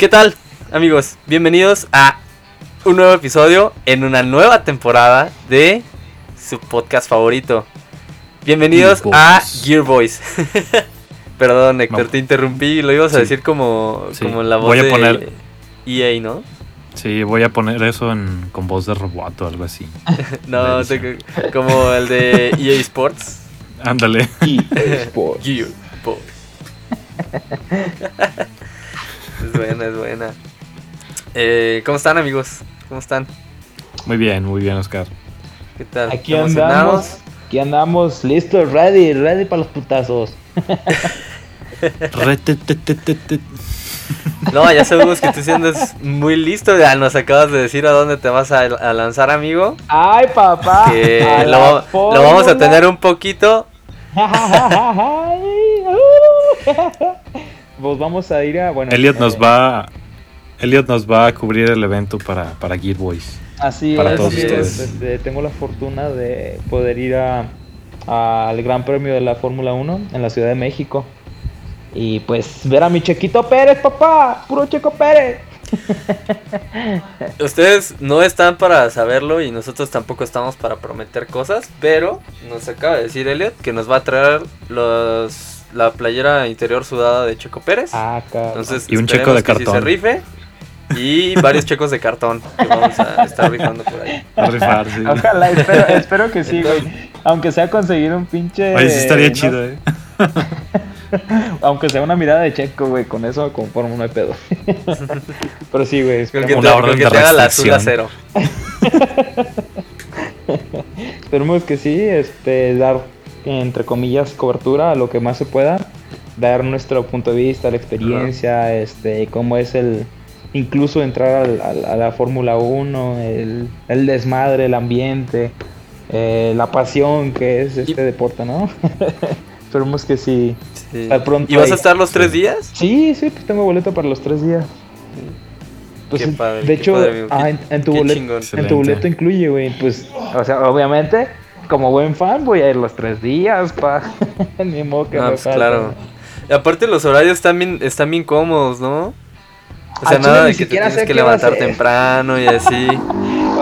¿Qué tal, amigos? Bienvenidos a un nuevo episodio en una nueva temporada de su podcast favorito. Bienvenidos Gear a. Gear Boys. Perdón, Héctor, No. te interrumpí. Lo ibas a Sí. decir como, Sí. como la voz Voy a de poner- EA, ¿no? Sí, voy a poner eso en, con voz de robot o algo así. No, te- como el de EA Sports. Ándale. Sports. Gear Boys. Es buena, es buena. Eh, ¿Cómo están, amigos? ¿Cómo están? Muy bien, muy bien, Oscar. ¿Qué tal? Aquí andamos. Aquí andamos listos, ready, ready para los putazos. No, ya sabemos que tú sí andas muy listo. Ya nos acabas de decir a dónde te vas a, a lanzar, amigo. Ay, papá. Que lo, lo vamos a tener un poquito. pues vamos a ir a. Bueno, Elliot nos eh, va. Elliot nos va a cubrir el evento para, para Gear Boys. Así para es, todos así es, ustedes. este, tengo la fortuna de poder ir a al Gran Premio de la Fórmula 1 en la Ciudad de México. Y pues ver a mi Chequito Pérez, papá. Puro Checo Pérez. Ustedes no están para saberlo y nosotros tampoco estamos para prometer cosas. Pero nos acaba de decir Elliot que nos va a traer los, la playera interior sudada de Checo Pérez. Ah, cabrón. Entonces, Y un checo de que sí cartón. se rife. Y varios checos de cartón que vamos a estar rifando por ahí. A rifar, sí. Ojalá, espero, espero que sí, güey. Aunque sea conseguir un pinche. Oye, sí estaría no- chido, eh. Aunque sea una mirada de checo, güey. Con eso conformo, no hay pedo. Pero sí, güey. Con que Esperemos, te, Una orden que de te haga la restricción. acero. esperemos que sí. Este, dar, entre comillas, cobertura a lo que más se pueda. Dar nuestro punto de vista, la experiencia, este, cómo es el. Incluso entrar al- al- a la Fórmula 1, el, el desmadre, el ambiente, eh, la pasión que es este Y- deporte, ¿no? Esperemos que sí. Sí. Pronto ¿Y vas ahí. a estar los tres días? Sí, sí, pues tengo boleto para los tres días. Pues, Qué padre, de qué hecho, padre, ah, en, en tu boleto, en tu boleto incluye, güey, pues, o sea, obviamente, como buen fan voy a ir los tres días, pa. Ni modo que Ah, me pues claro. Y aparte los horarios están bien, están bien cómodos, ¿no? O sea, Al nada de que te tienes que levantar temprano y así.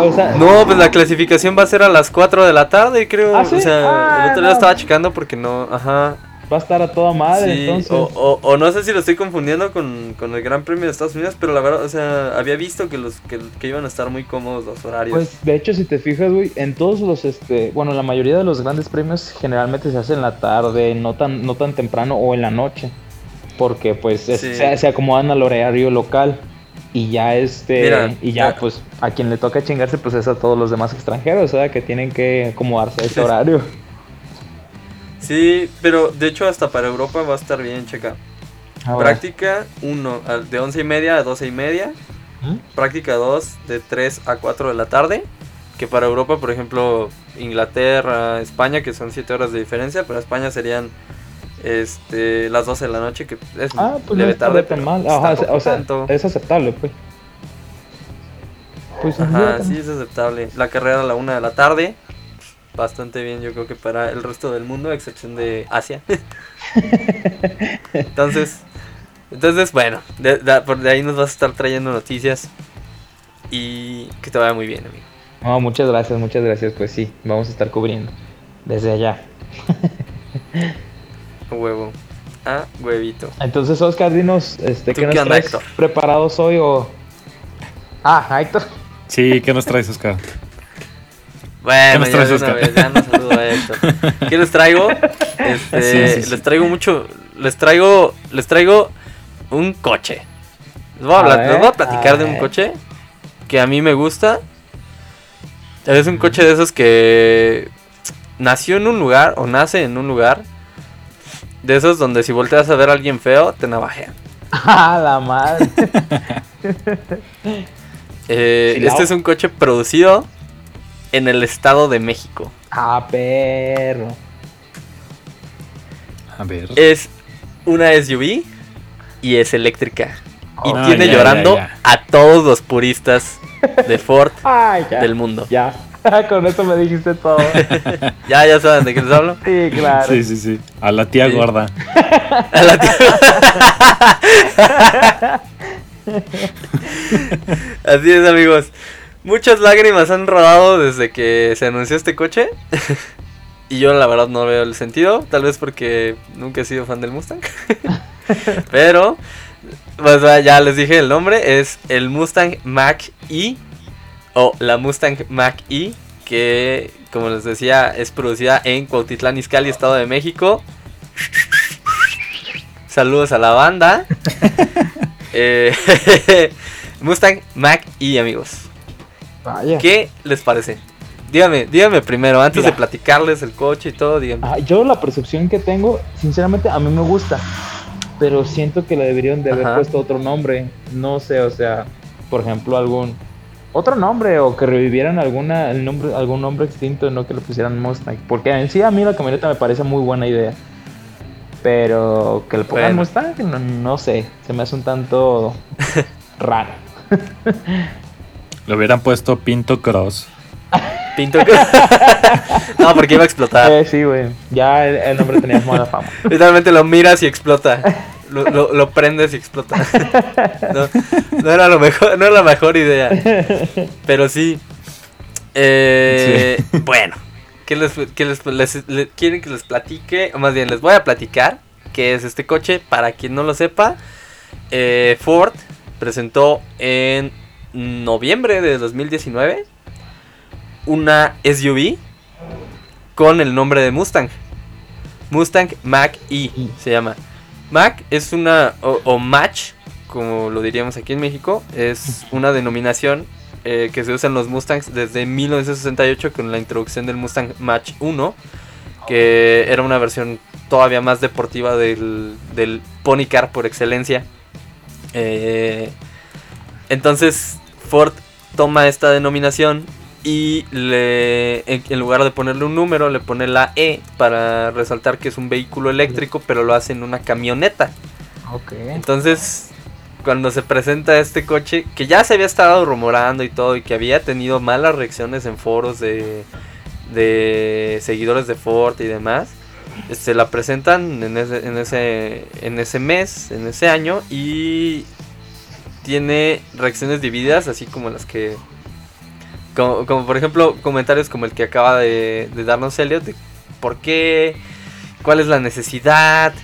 O sea, No, pues la clasificación va a ser a las 4 de la tarde, creo. ¿Ah, sí? O sea, Ah, el otro día no. estaba checando porque no, ajá. Va a estar a toda madre, Sí, entonces. o, o, o no sé si lo estoy confundiendo con, con el Gran Premio de Estados Unidos, pero la verdad, o sea, había visto que los que, que iban a estar muy cómodos los horarios. Pues de hecho si te fijas, güey, en todos los este, bueno, la mayoría de los grandes premios generalmente se hace en la tarde, no tan no tan temprano o en la noche, porque pues es- se, se acomodan al horario local y ya este Mira, y ya ah. pues a quien le toca chingarse pues es a todos los demás extranjeros, o sea, que tienen que acomodarse a ese horario. Sí, pero de hecho hasta para Europa va a estar bien, checa. Ahora, Práctica 1 de 11 y media a 12 y media. ¿Mm? Práctica 2 de 3 a 4 de la tarde. Que para Europa, por ejemplo, Inglaterra, España, que son 7 horas de diferencia, para España serían este, las 12 de la noche, que es Ah, pues no leve está tarde, pero mal. Ajá, o sea, tanto. es aceptable, pues. Pues Ajá, no, sí, es aceptable. La carrera a la 1 de la tarde, bastante bien, yo creo que para el resto del mundo, a excepción de Asia. entonces, entonces bueno, de, de- por de ahí nos vas a estar trayendo noticias y que te vaya muy bien, amigo. No, muchas gracias, muchas gracias. Pues sí, vamos a estar cubriendo desde allá. Huevo. A huevito. Entonces, Oscar, dinos, este, ¿Tú ¿qué nos qué onda, traes Héctor? preparados hoy o...? Ah, Héctor. Sí, ¿qué nos traes, Oscar? Bueno, nos ya vez, ya no saludo a Héctor. ¿Qué les traigo? Este, Sí, sí, sí. Les traigo mucho. Les traigo. Les traigo un coche. Les voy a, A hablar, ver, les voy a platicar a de un coche que a mí me gusta. Es un coche de esos que nació en un lugar o nace en un lugar. De esos donde si volteas a ver a alguien feo, te navajean. Ah, la madre. Eh, este es un coche producido en el Estado de México. Ah, perro. A ver. Es una SUV y es eléctrica. Y Ah, tiene ya, llorando ya, ya. a todos los puristas de Ford Ay, ya. del mundo. Ya. Con eso me dijiste todo. Ya, ya saben de qué les hablo. Sí, claro. Sí, sí, sí. A la tía Sí. gorda. A la tía- Así es, amigos. Muchas lágrimas han rodado desde que se anunció este coche. y yo la verdad no veo el sentido. Tal vez porque nunca he sido fan del Mustang. Pero, pues ya les dije el nombre. Es el Mustang Mach E. O la Mustang Mach E. Que, como les decía, es producida en Cuautitlán Izcalli, Estado de México. Saludos a la banda. Eh, Mustang Mach E, amigos. Vaya. ¿Qué les parece? Dígame, dígame primero, antes Mira. de platicarles el coche y todo, dígame. Ah, yo la percepción que tengo, sinceramente, a mí me gusta. Pero siento que le deberían de haber Ajá. puesto otro nombre. No sé, o sea, por ejemplo, algún otro nombre o que revivieran alguna el nombre algún nombre extinto, no que le pusieran Mustang, porque en sí a mí la camioneta me parece muy buena idea. Pero que le pongan Bueno. Mustang, no, no sé, se me hace un tanto raro. Le hubieran puesto Pinto Cross. Pinto. no, porque iba a explotar. Eh, sí, güey. Ya el, el nombre tenía mala fama. Literalmente lo miras y explota. Lo, lo- lo prendes y explota. No, no era lo mejor, no era la mejor idea. Pero sí. Eh, Bueno. ¿Qué les, qué les- les- le- quieren que les platique? O más bien, les voy a platicar qué es este coche. Para quien no lo sepa, eh, Ford presentó en noviembre de 2019 una SUV con el nombre de Mustang. Mustang Mach E se llama. Mach es una, o, o Match, como lo diríamos aquí en México, es una denominación eh, que se usa en los Mustangs desde 1968 con la introducción del Mustang Match 1, que era una versión todavía más deportiva del, del Pony Car por excelencia. Eh, entonces Ford toma esta denominación y le en, lugar de ponerle un número le pone la E para resaltar que es un vehículo eléctrico, pero lo hace en una camioneta. Ok. Entonces, cuando se presenta este coche, que ya se había estado rumorando y todo, y que había tenido malas reacciones en foros de, de seguidores de Ford y demás, se la presentan en ese, en, ese, en ese mes, en ese año, y tiene reacciones divididas, así como las que... Como, como por ejemplo, comentarios como el que acaba de, de darnos Elliot, de por qué, cuál es la necesidad,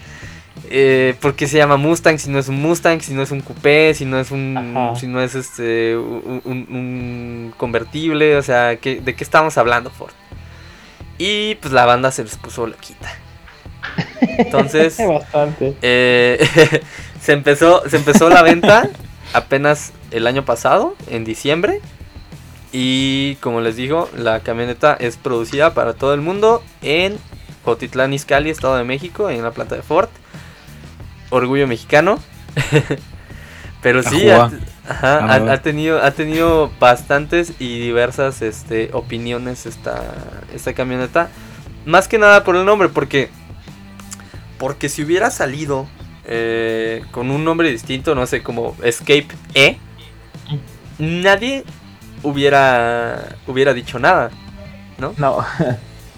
eh, ¿Por qué se llama Mustang si no es un Mustang, si no es un coupé, si no es un, Ajá. si no es este un, un- un convertible? O sea, ¿qué- ¿de qué estamos hablando, Ford? Y pues la banda se les puso loquita. Entonces, Bastante. eh, se empezó, se empezó la venta apenas el año pasado, en diciembre. Y como les digo, la camioneta es producida para todo el mundo en Cotitlán Izcalli, Estado de México, en la planta de Ford. Orgullo mexicano. Pero sí, ha, Ajua. ajá, ha- ha tenido, ha tenido bastantes y diversas este, opiniones esta, esta camioneta. Más que nada por el nombre, porque, porque si hubiera salido eh, con un nombre distinto, no sé, como Escape E, nadie hubiera, hubiera dicho nada. No.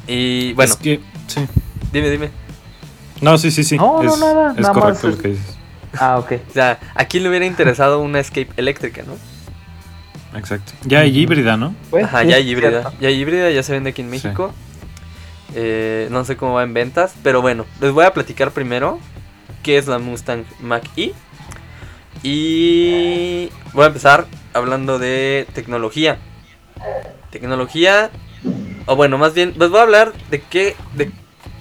Y bueno, Es que, sí. dime, dime. No, sí, sí, sí. No, no, es, nada, Es nada correcto más lo que dices. Ah, ok. O sea, ¿a quién le hubiera interesado una Escape eléctrica, no? Exacto. Ya hay híbrida, ¿no? Pues, Ajá, sí, ya hay híbrida. cierto. Ya hay híbrida, ya se vende aquí en Sí. México. Eh, no sé cómo va en ventas, pero bueno, les voy a platicar primero qué es la Mustang Mach E. Y voy a empezar hablando de tecnología. Tecnología, o bueno, más bien, les voy a hablar de qué, de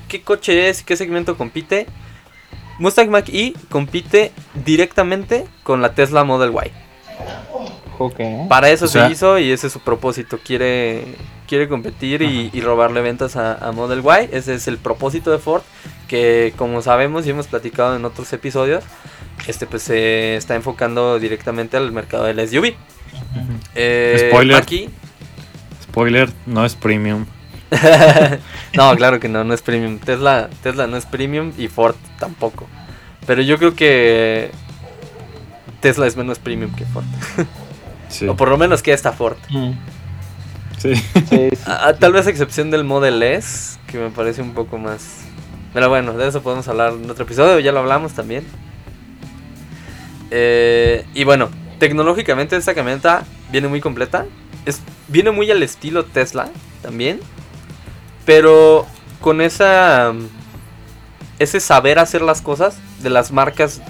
qué coche es, qué segmento compite. Mustang Mach E compite directamente con la Tesla Model Y. Ok. Para eso O sea- se hizo y ese es su propósito. Quiere, quiere competir y, y robarle ventas a, a Model Y. Ese es el propósito de Ford. Que como sabemos y hemos platicado en otros episodios, este pues se está enfocando directamente al mercado del SUV. Eh, Spoiler. Aquí. Spoiler, no es premium. no, claro que no, no es premium. Tesla, Tesla no es premium y Ford tampoco. Pero yo creo que Tesla es menos premium que Ford. Sí. O por lo menos que esta Ford. Mm, sí. Sí, sí. Tal vez a excepción del Model S, que me parece un poco más... Pero bueno, de eso podemos hablar en otro episodio, ya lo hablamos también. Eh, y bueno, tecnológicamente esta camioneta viene muy completa. Es, viene muy al estilo Tesla también. Pero con esa ese saber hacer las cosas de las marcas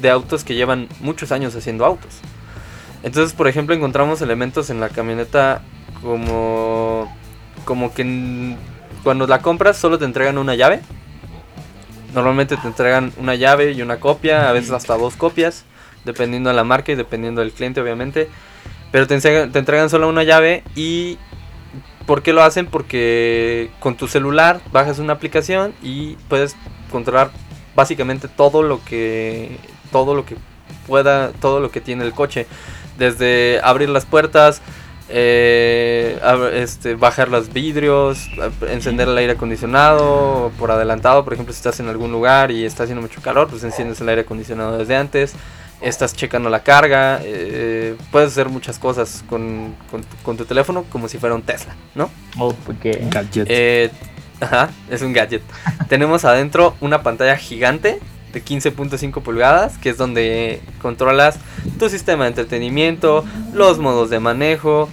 de autos que llevan muchos años haciendo autos. Entonces, por ejemplo, encontramos elementos en la camioneta como como que cuando la compras solo te entregan una llave. Normalmente te entregan una llave y una copia, a veces hasta dos copias, dependiendo de la marca y dependiendo del cliente, obviamente. Pero te entregan, te entregan solo una llave y ¿por qué lo hacen? Porque con tu celular bajas una aplicación y puedes controlar básicamente todo lo que todo lo que pueda, todo lo que tiene el coche, desde abrir las puertas, eh, este, bajar los vidrios, encender el aire acondicionado por adelantado, por ejemplo si estás en algún lugar y está haciendo mucho calor, pues enciendes el aire acondicionado desde antes, estás checando la carga, eh, puedes hacer muchas cosas con, con tu- con tu teléfono como si fuera un Tesla, ¿no? Oh, porque Gadget. Eh, ajá, es un gadget. Tenemos adentro una pantalla gigante de 15.5 pulgadas, que es donde controlas tu sistema de entretenimiento, los modos de manejo,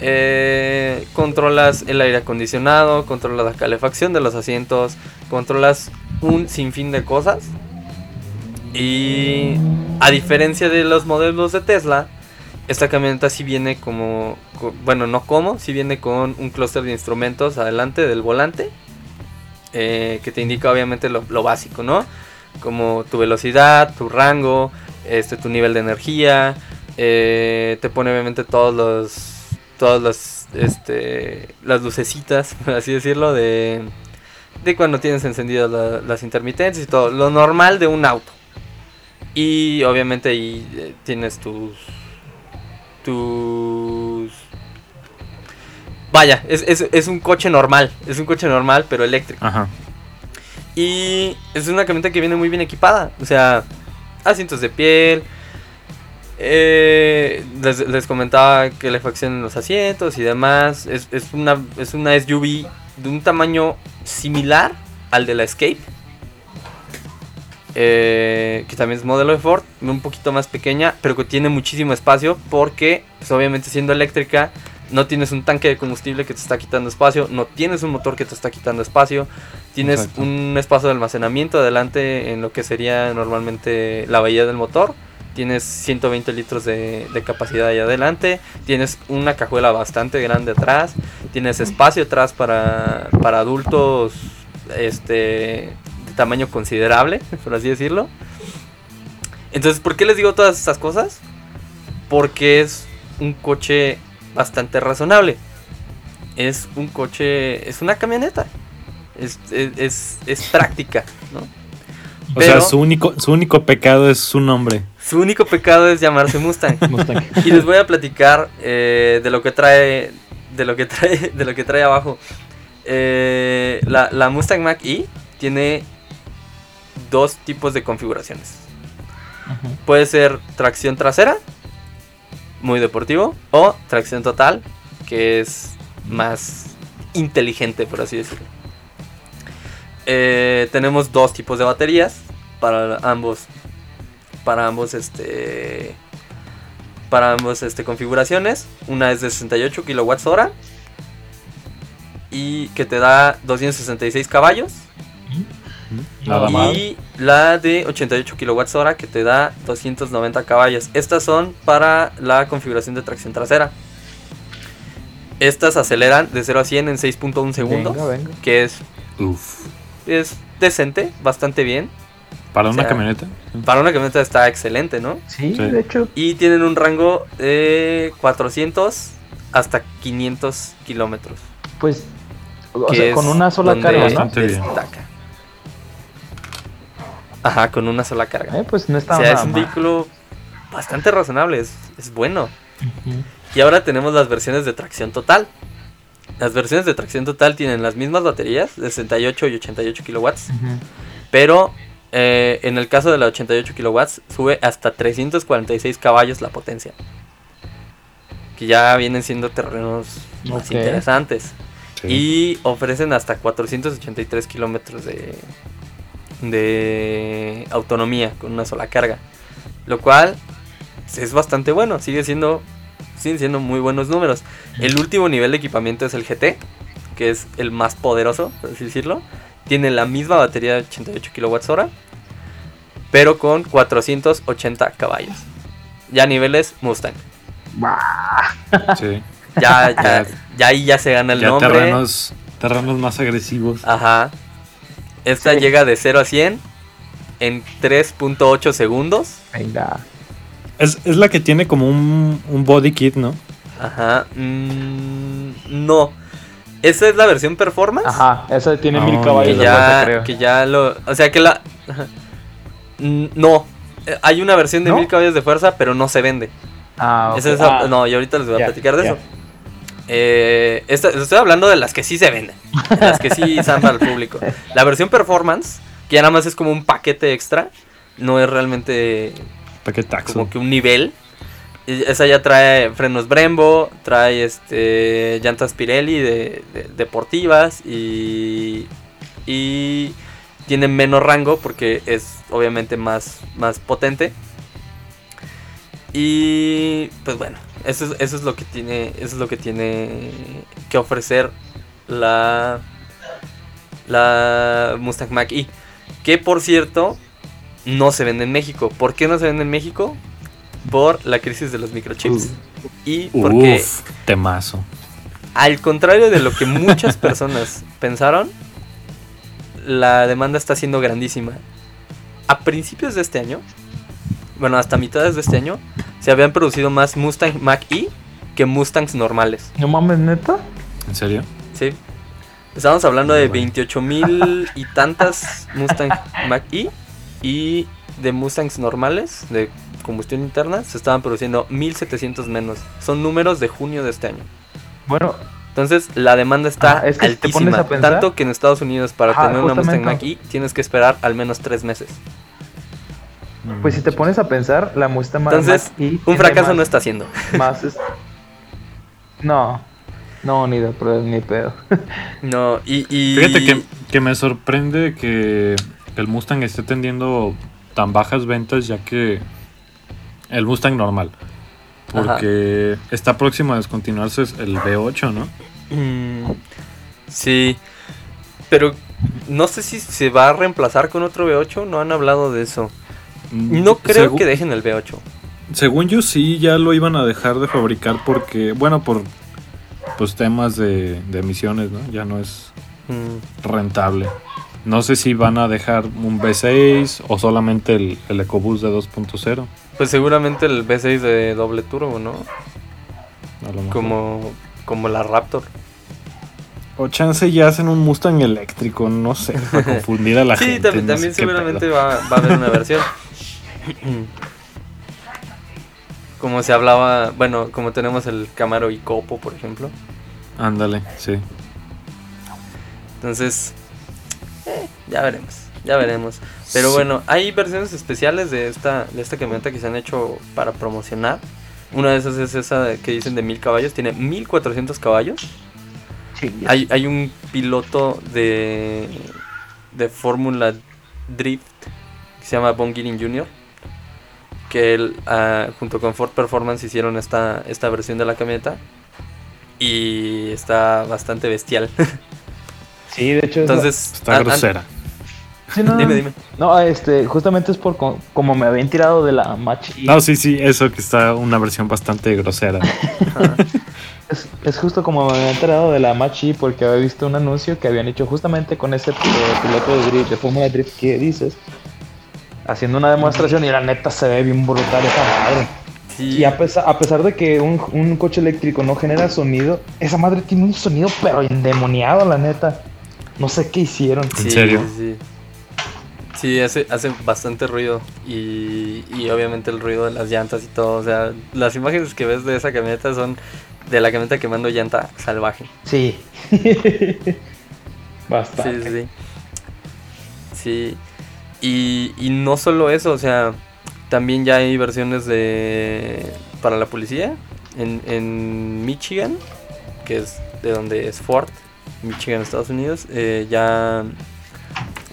eh, controlas el aire acondicionado, controlas la calefacción de los asientos, controlas un sinfín de cosas. Y a diferencia de los modelos de Tesla, esta camioneta sí viene como, co- bueno, no como, sí viene con un clúster de instrumentos adelante del volante, eh, que te indica obviamente lo básico, ¿no? Como tu velocidad, tu rango, este, tu nivel de energía, eh, te pone obviamente todos los, todas las, este, las lucecitas, por así decirlo, de, de cuando tienes encendidas la- las intermitentes y todo, lo normal de un auto. Y obviamente ahí eh, tienes tus tus... Vaya, es, es- es un coche normal, es un coche normal pero eléctrico. Ajá. Y es una camioneta que viene muy bien equipada, o sea, asientos de piel. eh, les, comentaba que le en los asientos y demás. Es, es una, es una SUV de un tamaño similar al de la Escape. eh, que también es modelo de Ford, un poquito más pequeña, pero que tiene muchísimo espacio porque, pues, obviamente siendo eléctrica, no tienes un tanque de combustible que te está quitando espacio, no tienes un motor que te está quitando espacio, tienes Exacto. un espacio de almacenamiento adelante en lo que sería normalmente la bahía del motor, tienes 120 litros de, de capacidad ahí adelante, tienes una cajuela bastante grande atrás, tienes espacio atrás para, para adultos este, de tamaño considerable, por así decirlo. Entonces, ¿por qué les digo todas estas cosas? Porque es un coche bastante razonable. Es un coche, es una camioneta. Es, es, es- es práctica, ¿no? O Pero- sea, su único, su único pecado es su nombre. Su único pecado es llamarse Mustang. Mustang. y les voy a platicar eh, de lo que trae, de lo que trae, de lo que trae abajo. Eh, la, la Mustang Mach E tiene dos tipos de configuraciones. Puede ser tracción trasera, muy deportivo, o tracción total, que es más inteligente, por así decirlo. Eh, tenemos dos tipos de baterías para ambos, para ambos, este, para ambos, este, configuraciones. Una es de 68 kilowatts hora y que te da 266 caballos. Nada mal. Y la de 88 kilowatts hora que te da 290 caballos. Estas son para la configuración de tracción trasera. Estas aceleran de 0 a 100 en 6.1 segundos. Venga, venga. Que es, Uf. es decente, bastante bien. ¿Para una sea, camioneta? Para una camioneta está excelente, ¿no? Sí, Sí. de hecho. Y tienen un rango de 400 hasta 500 kilómetros. Pues, o sea, con una sola carga, ¿no? Bastante bien. destaca. Ajá, con una sola carga. Eh, pues no O está sea, es un mal. vehículo bastante razonable, es, es bueno. Y ahora tenemos las versiones de tracción total. Las versiones de tracción total tienen las mismas baterías, de 68 y 88 kilowatts, pero eh, en el caso de la 88 kilowatts sube hasta 346 caballos la potencia. Que ya vienen siendo terrenos más interesantes. Sí. Y ofrecen hasta 483 kilómetros de, de autonomía con una sola carga. Lo cual es bastante bueno, sigue siendo, siguen siendo muy buenos números. El último nivel de equipamiento es el GT, que es el más poderoso, por así decirlo. Tiene la misma batería de 88 kWh, pero con 480 caballos. Ya niveles Mustang. Sí. Ya, ya, ya ahí ya se gana el Ya nombre. terrenos, terrenos más agresivos. Ajá. Esta Sí. llega de 0 a 100 en 3.8 segundos. Venga. Es, es la que tiene como un, un body kit, ¿no? Ajá. mm, no. Esa es la versión performance. Aja, esa tiene No, mil Que caballos de fuerza, ya, creo. que ya lo. O sea que la. ajá. Mm, No. Eh, Hay una versión de ¿No? 1000 caballos de fuerza, pero no se vende. Ah, ok. Esa es la- Ah, no, y ahorita les voy a platicar de eso. Eh, esta- estoy hablando de las que sí se venden. Las que sí están para el público. La versión performance, que ya nada más es como un paquete extra, no es realmente Paquetaxo. como que un nivel. Esa ya trae frenos Brembo, trae este llantas Pirelli de, de- deportivas y, y tiene menos rango porque es obviamente más, más potente. Y pues bueno, eso es, eso es lo que tiene, eso es lo que tiene que ofrecer la la Mustang Mach E, que por cierto no se vende en México. ¿Por qué no se vende en México? Por la crisis de los microchips. Y porque Uf, temazo. al contrario de lo que muchas personas pensaron, la demanda está siendo grandísima. A principios de este año, bueno, hasta mitades de este año, se habían producido más Mustang Mach E que Mustangs normales. No mames, neta. ¿En serio? Sí. Estamos hablando de Bueno. 28 mil y tantas Mustang Mach E y de Mustangs normales de combustión interna se estaban produciendo 1700 menos. Son números de junio de este año. Bueno, Entonces la demanda está Ah, es que altísima. pones a pensar- tanto que en Estados Unidos para Ajá, tener una Mustang. Mach E tienes que esperar al menos tres meses. Pues si te pones a pensar, la Mustang Mach Entonces, Un fracaso más- no está haciendo. Más es- No, no, ni de pro- ni pedo. No, y... y- Fíjate que, que me sorprende que el Mustang esté teniendo tan bajas ventas ya que el Mustang normal. Porque está próximo a descontinuarse el V8, ¿no? Mm, sí, pero no sé si se va a reemplazar con otro V8, no han hablado de eso. No creo Segu- que dejen el V8. Según yo sí, ya lo iban a dejar de fabricar porque, bueno, por pues temas de, de emisiones, ¿no? Ya no es Mm, rentable. No sé si van a dejar un V6 o solamente el, el EcoBoost de 2.0. Pues seguramente el V6 de doble turbo, ¿no? a lo mejor. Como, como la Raptor. O chance ya hacen un Mustang eléctrico, no sé, para confundir a la sí, gente. también, no también seguramente va a haber una versión. como se hablaba, bueno, como tenemos el Camaro y Copo, por ejemplo. Ándale, sí. Entonces, eh, ya veremos, ya veremos. Pero Sí. bueno, hay versiones especiales de esta, de esta camioneta que se han hecho para promocionar. Una de esas es esa que dicen de 1000 caballos, tiene 1400 caballos. Hay, hay un piloto de, de Fórmula Drift que se llama Von Girin Jr. Que él, ah, junto con Ford Performance hicieron esta, esta versión de la camioneta. Y está bastante bestial. Sí, de hecho. es la- Entonces, Está an- an- grosera. Sí, no, Dime, dime. No, este, justamente es por co- como me habían tirado de la Mach E. No, sí, sí, eso que está una versión bastante grosera. Es, es justo como me había enterado de la Mach E porque había visto un anuncio que habían hecho justamente con ese eh, piloto de drift, de Fórmula Drift que dices, haciendo una demostración y la neta se ve bien brutal esa madre. Sí. Y a pesar, a pesar de que un, un coche eléctrico no genera sonido, esa madre tiene un sonido pero endemoniado, la neta. No sé qué hicieron. ¿En Sí, serio? Sí, sí. Sí, hace, hace bastante ruido. Y, y obviamente el ruido de las llantas y todo. O sea, las imágenes que ves de esa camioneta son de la camioneta quemando llanta salvaje. Sí. Sí, Bastante. sí, sí. Sí. Y, y no solo eso, o sea, también ya hay versiones de para la policía en, en Michigan, que es de donde es Ford, Michigan, Estados Unidos. eh, ya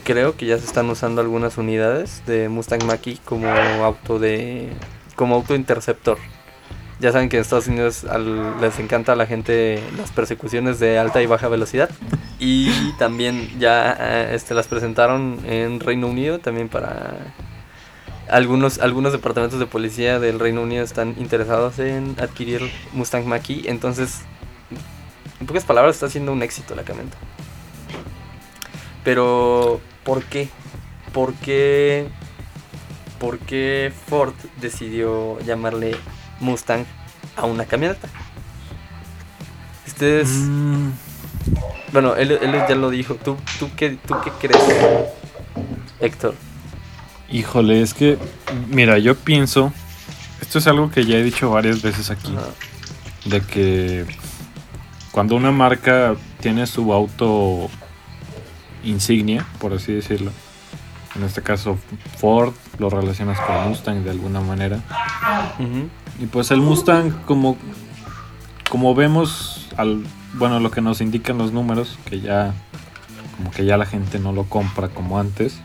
creo que ya se están usando algunas unidades de Mustang Mach-E como auto de como auto interceptor. Ya saben que en Estados Unidos les encanta a la gente las persecuciones de alta y baja velocidad. Y también ya eh, este, las presentaron en Reino Unido también para algunos, algunos departamentos de policía del Reino Unido están interesados en adquirir Mustang mach Entonces, en pocas palabras, está siendo un éxito la camioneta. Pero, ¿por qué? ¿Por qué, por qué Ford decidió llamarle Mustang a una camioneta? Ustedes... Mm. Bueno, él, él, ya lo dijo. ¿Tú, tú, qué, ¿Tú qué crees, Héctor? Híjole, es que, mira, yo pienso, esto es algo que ya he dicho varias veces aquí, de que cuando una marca tiene su auto insignia, por así decirlo, en este caso Ford, lo relacionas con Mustang de alguna manera. Y pues el Mustang, como, como vemos, al, bueno, lo que nos indican los números, que ya, como que ya la gente no lo compra como antes.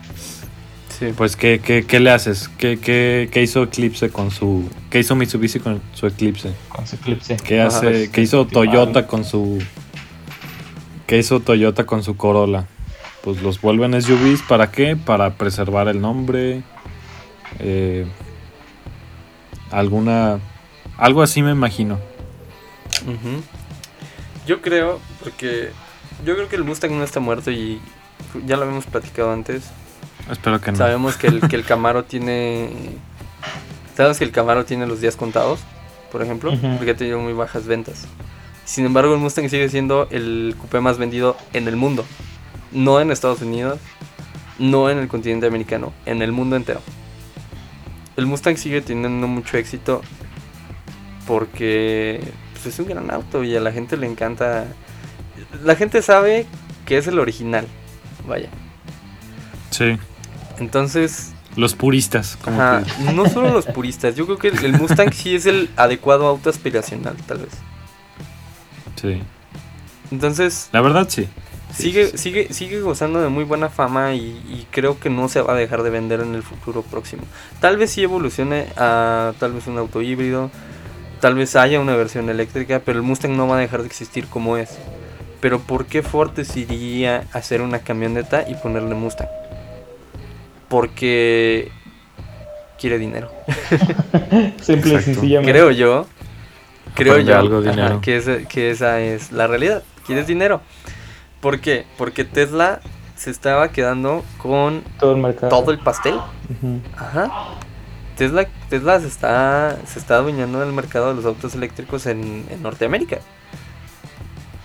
Pues, ¿qué, qué, le haces? ¿Qué, ¿Qué, hizo Eclipse con su... ¿Qué hizo Mitsubishi con su Eclipse? Con su Eclipse. ¿Qué, hace, ¿qué hizo Toyota con su... ¿Qué hizo Toyota con su Corolla? Pues los vuelven SUVs, ¿para qué? Para preservar el nombre. Eh, alguna... Algo así me imagino. Yo creo, porque... Yo creo que el Mustang no está muerto y ya lo habíamos platicado antes Espero que no. Sabemos que el, que el Camaro tiene. Sabes que el Camaro tiene los días contados, por ejemplo, porque ha tenido muy bajas ventas. Sin embargo, el Mustang sigue siendo el coupé más vendido en el mundo. No en Estados Unidos, no en el continente americano, en el mundo entero. El Mustang sigue teniendo mucho éxito porque pues, es un gran auto y a la gente le encanta. La gente sabe que es el original. Vaya. Sí. Entonces. Los puristas. Como no solo los puristas. Yo creo que el, Mustang sí es el adecuado auto aspiracional, tal vez. Sí. Entonces. La verdad, sí. Sigue, sigue, sigue gozando de muy buena fama y, creo que no se va a dejar de vender en el futuro próximo. Tal vez sí evolucione a tal vez un auto híbrido, tal vez haya una versión eléctrica, pero el Mustang no va a dejar de existir como es. Pero ¿por qué Ford decidiría hacer una camioneta y ponerle Mustang? porque quiere dinero. Simple y sencillamente. Creo yo. Creo yo algo dinero. que, que esa es la realidad. Quieres dinero. ¿Por qué? Porque Tesla se estaba quedando con todo el, mercado. Todo el pastel. Ajá. Tesla, Tesla se está se está adueñando del mercado de los autos eléctricos en, en Norteamérica.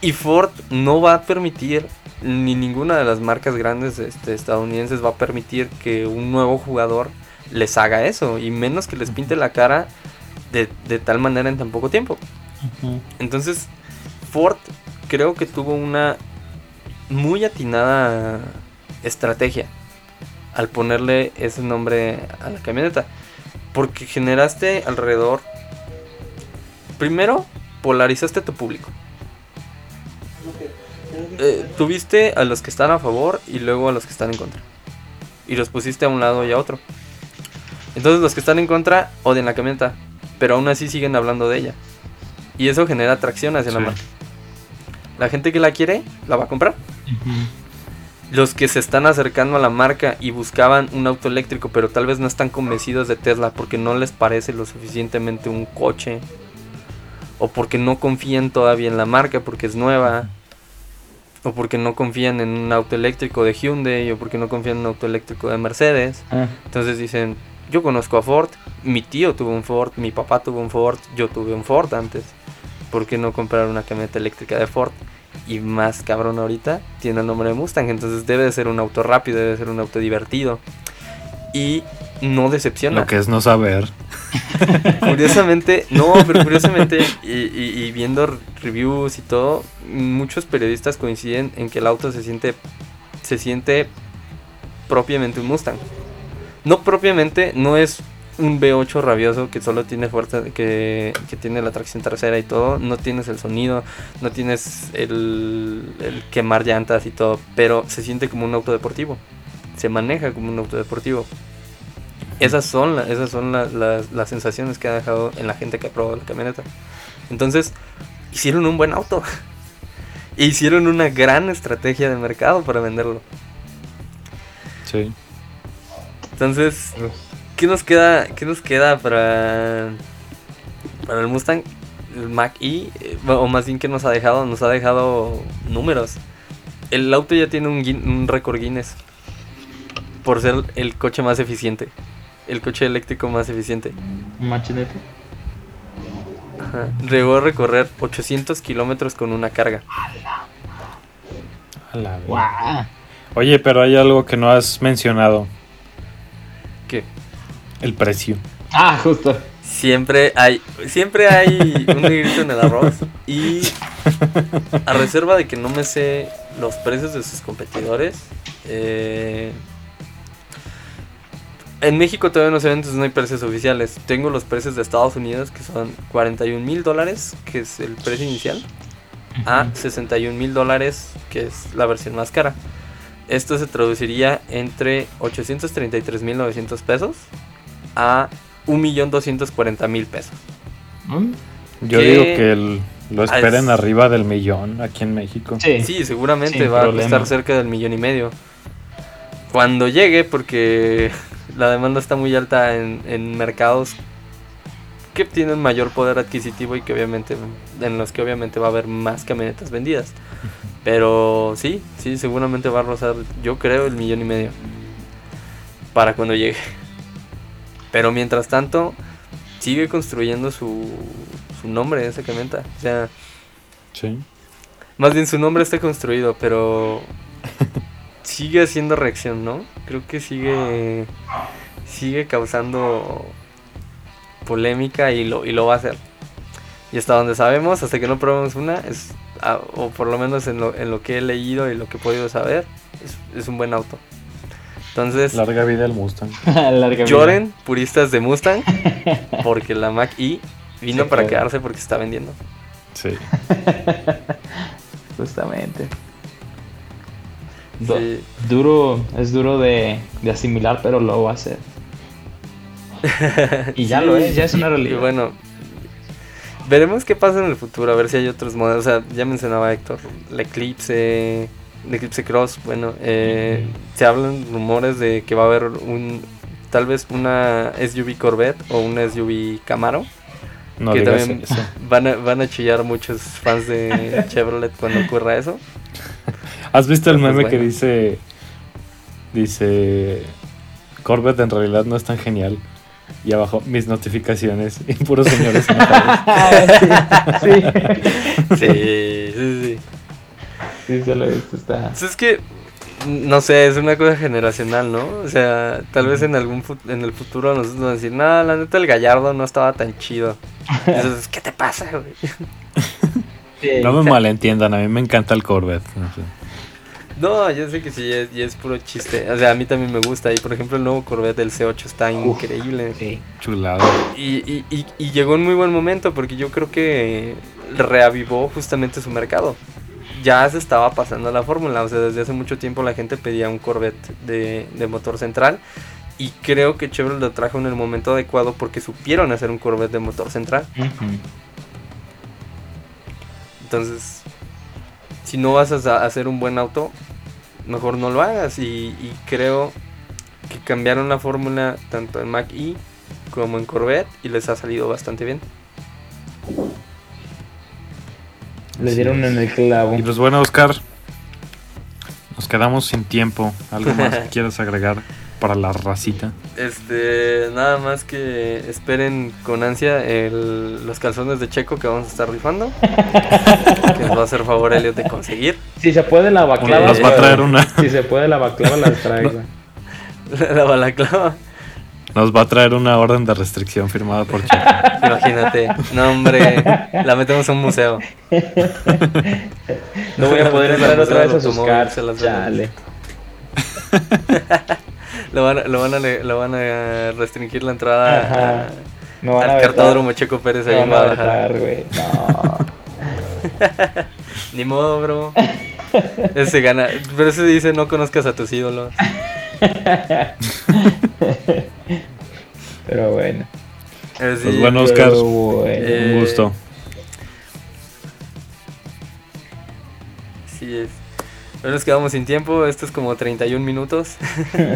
Y Ford no va a permitir ni ninguna de las marcas grandes este, estadounidenses va a permitir que un nuevo jugador les haga eso, y menos que les pinte la cara de, tal manera en tan poco tiempo. Entonces, Ford creo que tuvo una muy atinada estrategia al ponerle ese nombre a la camioneta. Porque generaste alrededor, primero, polarizaste a tu público. Eh, tuviste a los que están a favor y luego a los que están en contra. Y los pusiste a un lado y a otro. Entonces los que están en contra odian la camioneta, pero aún así siguen hablando de ella. Y eso genera atracción hacia la marca. La gente que la quiere, la va a comprar. Los que se están acercando a la marca y buscaban un auto eléctrico, pero tal vez no están convencidos de Tesla porque no les parece lo suficientemente un coche. O porque no confían todavía en la marca porque es nueva o porque no confían en un auto eléctrico de Hyundai, o porque no confían en un auto eléctrico de Mercedes. Ah. Entonces dicen, yo conozco a Ford, mi tío tuvo un Ford, mi papá tuvo un Ford, yo tuve un Ford antes. ¿Por qué no comprar una camioneta eléctrica de Ford? Y más cabrón ahorita, tiene el nombre de Mustang, entonces debe de ser un auto rápido, debe de ser un auto divertido. Y no decepciona. Lo que es no saber. curiosamente, no, pero curiosamente, y, viendo reviews y todo, muchos periodistas coinciden en que el auto se siente, se siente propiamente un Mustang. No propiamente, no es un V8 rabioso que solo tiene fuerza, que, que, tiene la tracción trasera y todo. No tienes el sonido, no tienes el, el quemar llantas y todo, pero se siente como un auto deportivo. Se maneja como un auto deportivo. Esas son, esas son las sensaciones que ha dejado en la gente que ha probado la camioneta. Entonces, hicieron un buen auto. E hicieron una gran estrategia de mercado para venderlo. Sí. Entonces, ¿qué nos queda, qué nos queda para, para el Mustang? El Mac E, eh, o más bien que nos ha dejado, nos ha dejado números. El auto ya tiene un, un récord Guinness por ser el coche más eficiente. El coche eléctrico más eficiente. Machinete. Llegó a recorrer 800 kilómetros con una carga. Oye, pero hay algo que no has mencionado. ¿Qué? El precio. Ah, justo. Siempre hay, siempre hay un negrito en el arroz. Y a reserva de que no me sé los precios de sus competidores, eh, en México todavía no se ven, entonces no hay precios oficiales. Tengo los precios de Estados Unidos, que son 41 mil dólares, que es el precio inicial, a 61 mil dólares, que es la versión más cara. Esto se traduciría entre 833 mil 900 pesos a 1.240.000 pesos. ¿Mm? Yo digo que lo esperen arriba del millón aquí en México. Sí, seguramente va a estar cerca del millón y medio. Cuando llegue, porque la demanda está muy alta en, mercados que tienen mayor poder adquisitivo y que obviamente en los que obviamente va a haber más camionetas vendidas. Pero sí, sí, seguramente va a rozar, yo creo, el millón y medio para cuando llegue. Pero mientras tanto, sigue construyendo su, su nombre esa camioneta. O sea, sí. Más bien su nombre está construido, pero sigue haciendo reacción, ¿no? Creo que sigue sigue causando polémica y lo, y lo va a hacer. Y hasta donde sabemos, hasta que no probemos una, es, ah, o por lo menos en lo, en lo que he leído y lo que he podido saber, es, un buen auto. Entonces, larga vida el Mustang. lloren, puristas de Mustang, porque la Mac E vino para quedarse porque se está vendiendo. Sí. Justamente. Duro, es duro de, asimilar, pero lo va a hacer. y ya lo es, ya es una realidad. Y bueno, veremos qué pasa en el futuro, a ver si hay otros modelos. O sea, ya mencionaba Héctor, la Eclipse, la Eclipse Cross. Bueno, eh, se hablan rumores de que va a haber un, tal vez una SUV Corvette o una SUV Camaro. que también van a, van a chillar muchos fans de Chevrolet cuando ocurra eso. ¿Has visto el meme que dice. Dice. Corvette en realidad no es tan genial. Y abajo, mis notificaciones. Y puros señores sí. Sí, sí, sí. se lo he visto, está. Pues es que. No sé, es una cosa generacional, ¿no? O sea, tal vez en algún en el futuro nos van a decir, no, la neta el gallardo no estaba tan chido. Entonces, ¿qué te pasa, güey? no me malentiendan, a mí me encanta el Corvette. No sé. No, yo sé que sí, es, y es puro chiste. O sea, a mí también me gusta. Y por ejemplo, el nuevo Corvette del C8 está increíble. Sí. Chulado. Y, y, y, llegó en muy buen momento porque yo creo que reavivó justamente su mercado. Ya se estaba pasando la fórmula. O sea, desde hace mucho tiempo la gente pedía un Corvette de, de motor central. Y creo que Chevrolet lo trajo en el momento adecuado porque supieron hacer un Corvette de motor central. Entonces, si no vas a hacer un buen auto, mejor no lo hagas. Y, creo que cambiaron la fórmula tanto en Mac E como en Corvette y les ha salido bastante bien. Le dieron en el clavo. Y pues bueno, Oscar, nos quedamos sin tiempo. ¿Algo más que quieras agregar? para la racita? Este, nada más que esperen con ansia el, los calzones de Checo que vamos a estar rifando. que nos va a hacer favor Elliot de conseguir. Si se puede la baclava. Nos va a traer una. Si se puede la baclava, la traigo. la, la balaclava. Nos va a traer una orden de restricción firmada por Checo. Imagínate. No, hombre. La metemos a un museo. No voy a poder entrar otra vez a sus cárceles. Chale. lo, van, lo, van a, lo van a restringir la entrada no al cartódromo Checo Pérez ahí en Guadalajara. No. Ni modo, bro. Ese gana. Pero ese dice no conozcas a tus ídolos. Pero bueno. pues bueno, Oscar. un gusto. Sí es. Pero nos quedamos sin tiempo. Esto es como 31 minutos.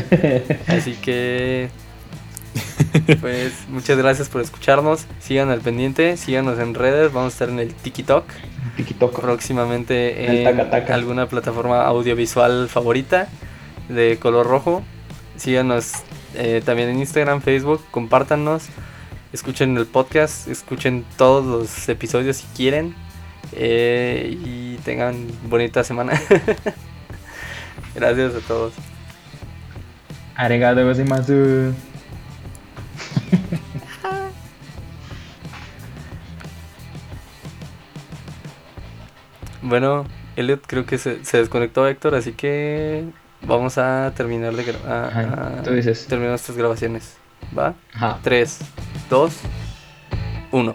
Así que pues muchas gracias por escucharnos. Sigan al pendiente, síganos en redes. Vamos a estar en el TikTok. TikTok. Próximamente en alguna plataforma audiovisual favorita de color rojo. Síganos eh, también en Instagram, Facebook. Compártanos. Escuchen el podcast. Escuchen todos los episodios si quieren. Eh, y tengan bonita semana. Gracias a todos. Arigato gozaimasu. Bueno, Elliot creo que se, desconectó Héctor, así que vamos a terminar de grabar. Terminar estas grabaciones. ¿Va? 3, 2, 1.